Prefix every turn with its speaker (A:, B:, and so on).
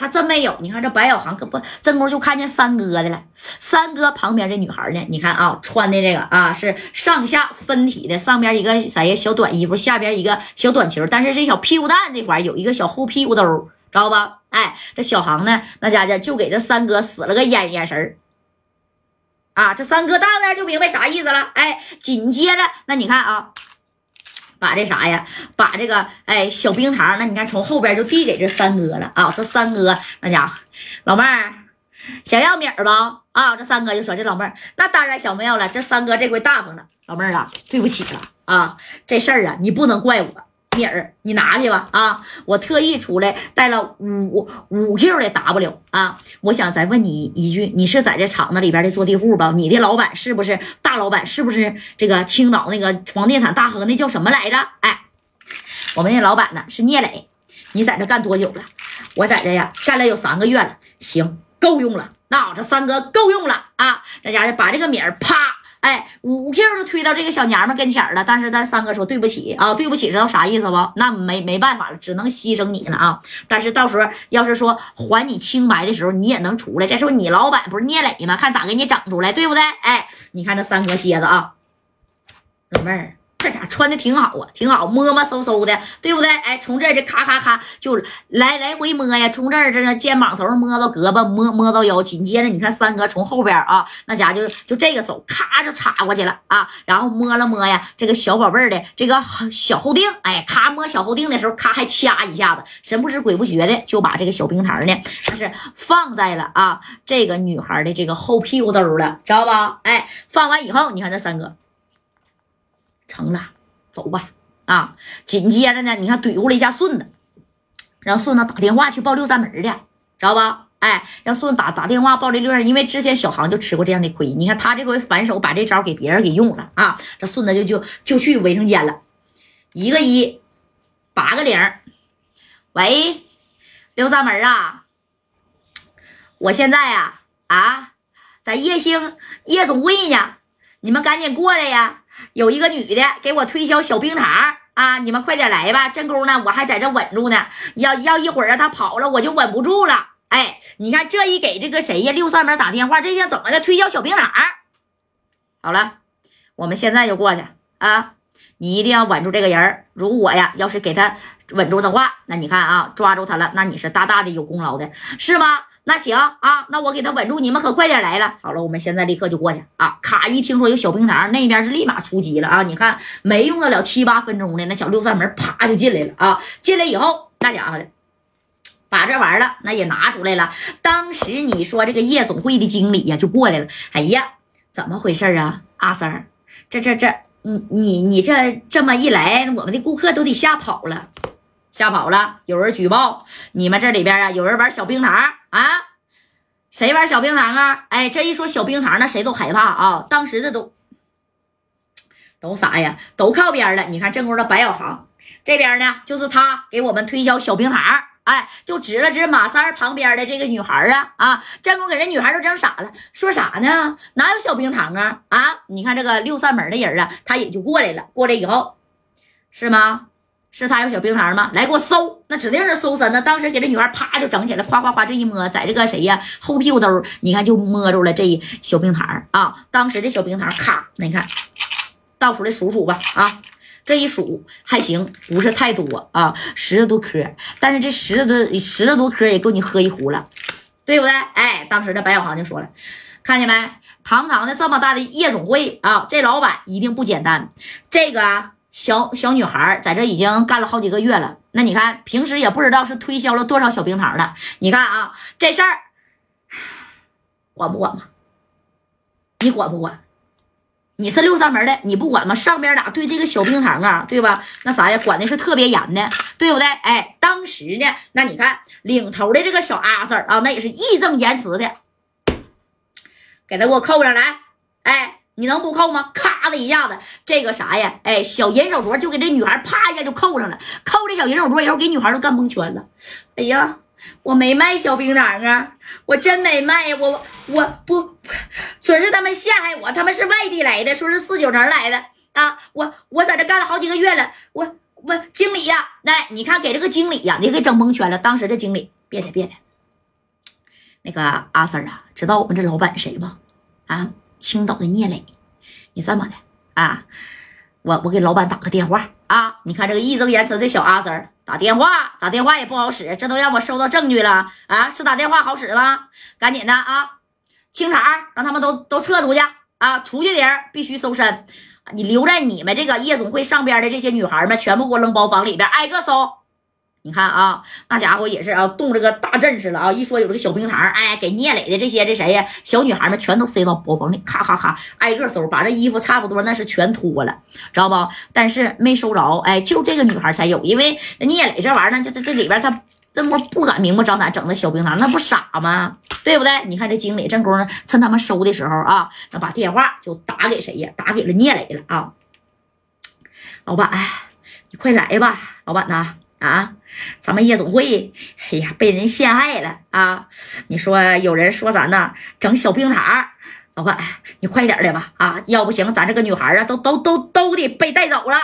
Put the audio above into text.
A: 他真没有。你看这白小航可不，这功夫就看见三哥的了。三哥旁边这女孩呢？你看啊，穿的这个啊是上下分体的，上边一个啥呀小短衣服，下边一个小短裙，但是这小屁股蛋这块有一个小后屁股兜，知道吧？哎，这小航呢，那家家就给这三哥使了个眼眼神啊，这三哥大概就明白啥意思了。哎，紧接着那你看啊。把这啥呀？把这个哎小冰糖，那你看从后边就递给这三哥了啊！这三哥那家伙，老妹儿想要米儿不？啊！这三哥就说：“这老妹儿那当然想要了。”这三哥这回大方了，老妹儿啊，对不起了啊！这事儿啊，你不能怪我。米儿，你拿去吧啊！我特意出来带了五五 Q 的 W 啊！我想再问你一句，你是在这厂子里边的坐地户吧？你的老板是不是大老板？是不是这个青岛那个房地产大亨？那叫什么来着？哎，我们那老板呢是聂磊。你在这干多久了？我在这呀干了有三个月了。行，够用了。那我这三哥够用了啊！那家伙把这个米儿啪。哎，五 Q 都推到这个小娘们跟前了，但是咱三哥说对不起啊，对不起，知道啥意思不？那没没办法了，只能牺牲你了啊！但是到时候要是说还你清白的时候，你也能出来。这是不你老板不是聂磊吗？看咋给你整出来，对不对？哎，你看这三哥接着啊，老妹儿。这家穿的挺好啊，挺好，摸摸搜搜的，对不对？哎，从这这咔咔咔就来来回摸呀，从这儿这肩膀头摸到胳膊，摸摸到腰，紧接着你看三哥从后边啊，那家就就这个手咔就插过去了啊，然后摸了摸呀，这个小宝贝的这个小后腚，哎，咔摸小后腚的时候，咔还掐一下子，神不知鬼不觉的就把这个小冰糖呢，那是放在了啊这个女孩的这个后屁股兜了，知道吧？哎，放完以后，你看这三哥。成了，走吧啊！紧接着呢，你看怼过了一下顺子，让顺子打电话去报六扇门去，知道吧？哎，让顺子打打电话报这六扇，因为之前小航就吃过这样的亏。你看他这回反手把这招给别人给用了啊！这顺子就就就去卫生间了，一个一，八个零，喂，六扇门啊！我现在呀啊，在叶星夜总会呢，你们赶紧过来呀！有一个女的给我推销小冰糖啊，你们快点来吧！正宫呢，我还在这稳住呢。要要一会儿啊，他跑了，我就稳不住了。哎，你看这一给这个谁呀，六扇门打电话，这叫怎么的？推销小冰糖？好了，我们现在就过去啊！你一定要稳住这个人如果呀，要是给他稳住的话，那你看啊，抓住他了，那你是大大的有功劳的，是吗？那行啊，那我给他稳住，你们可快点来了。好了，我们现在立刻就过去啊！卡一听说有小冰糖，那边是立马出击了啊！你看没用得了七八分钟的，那小六扇门啪就进来了啊！进来以后，那家伙的把这玩意儿那也拿出来了。当时你说这个夜总会的经理呀就过来了，哎呀，怎么回事啊？阿三儿，这这这，你你你这这么一来，我们的顾客都得吓跑了。吓跑了，有人举报你们这里边啊，有人玩小冰糖啊？谁玩小冰糖啊？哎，这一说小冰糖，那谁都害怕啊！当时这都都啥呀？都靠边了。你看正宫的白小航这边呢，就是他给我们推销小冰糖，哎，就指了指马三旁边的这个女孩啊啊！正宫给人女孩都整傻了，说啥呢？哪有小冰糖啊？啊！你看这个六扇门的人啊，他也就过来了。过来以后，是吗？是他有小冰糖吗？来给我搜，那指定是搜身呢。当时给这女孩啪就整起来，夸夸夸这一摸，在这个谁呀后屁股兜，你看就摸着了这一小冰糖啊。当时这小冰糖咔，那你看倒出来数数吧啊，这一数还行，不是太多啊，十多颗。但是这十多十多颗也够你喝一壶了，对不对？哎，当时这白小航就说了，看见没？堂堂的这么大的夜总会啊，这老板一定不简单，这个。小小女孩在这已经干了好几个月了，那你看平时也不知道是推销了多少小冰糖了。你看啊，这事儿管不管吗？你管不管？你是六扇门的，你不管吗？上边俩对这个小冰糖啊，对吧？那啥呀，管的是特别严的，对不对？哎，当时呢，那你看领头的这个小阿 Sir 啊，那也是义正言辞的，给他给我扣上来，哎。你能不扣吗？咔的一下子，这个啥呀？哎，小银手镯就给这女孩啪一下就扣上了。扣这小银手镯以后，给女孩都干蒙圈了。哎呀，我没卖小冰糖啊，我真没卖呀，我我不准是他们陷害我，他们是外地来的，说是四九城来的啊。我我在这干了好几个月了，我我经理呀，来你看给这个经理呀，你给整蒙圈了。当时这经理别的别的，那个阿 Sir 啊，知道我们这老板谁不？啊，青岛的聂磊。你这么的啊，我我给老板打个电话啊。你看这个义正言辞，这小阿 Sir 打电话打电话也不好使，这都让我收到证据了啊！是打电话好使吗？赶紧的啊，清场，让他们都都撤出去啊！出去的人必须搜身，你留在你们这个夜总会上边的这些女孩们，全部给我扔包房里边，挨个搜。你看啊，那家伙也是啊，动这个大阵势了啊！一说有这个小冰糖，哎，给聂磊的这些这谁呀，小女孩们全都塞到包房里，咔咔咔，挨个搜，把这衣服差不多那是全脱了，知道不？但是没收着，哎，就这个女孩才有，因为聂磊这玩意儿呢，这这这里边他这么不敢明目张胆整那小冰糖，那不傻吗？对不对？你看这经理正功夫趁他们收的时候啊，那把电话就打给谁呀？打给了聂磊了啊！老板，你快来吧，老板呐！啊，咱们夜总会，哎呀，被人陷害了啊！你说有人说咱呢整小冰塔，老婆，你快点的吧啊！要不行，咱这个女孩啊，都都都都得被带走了。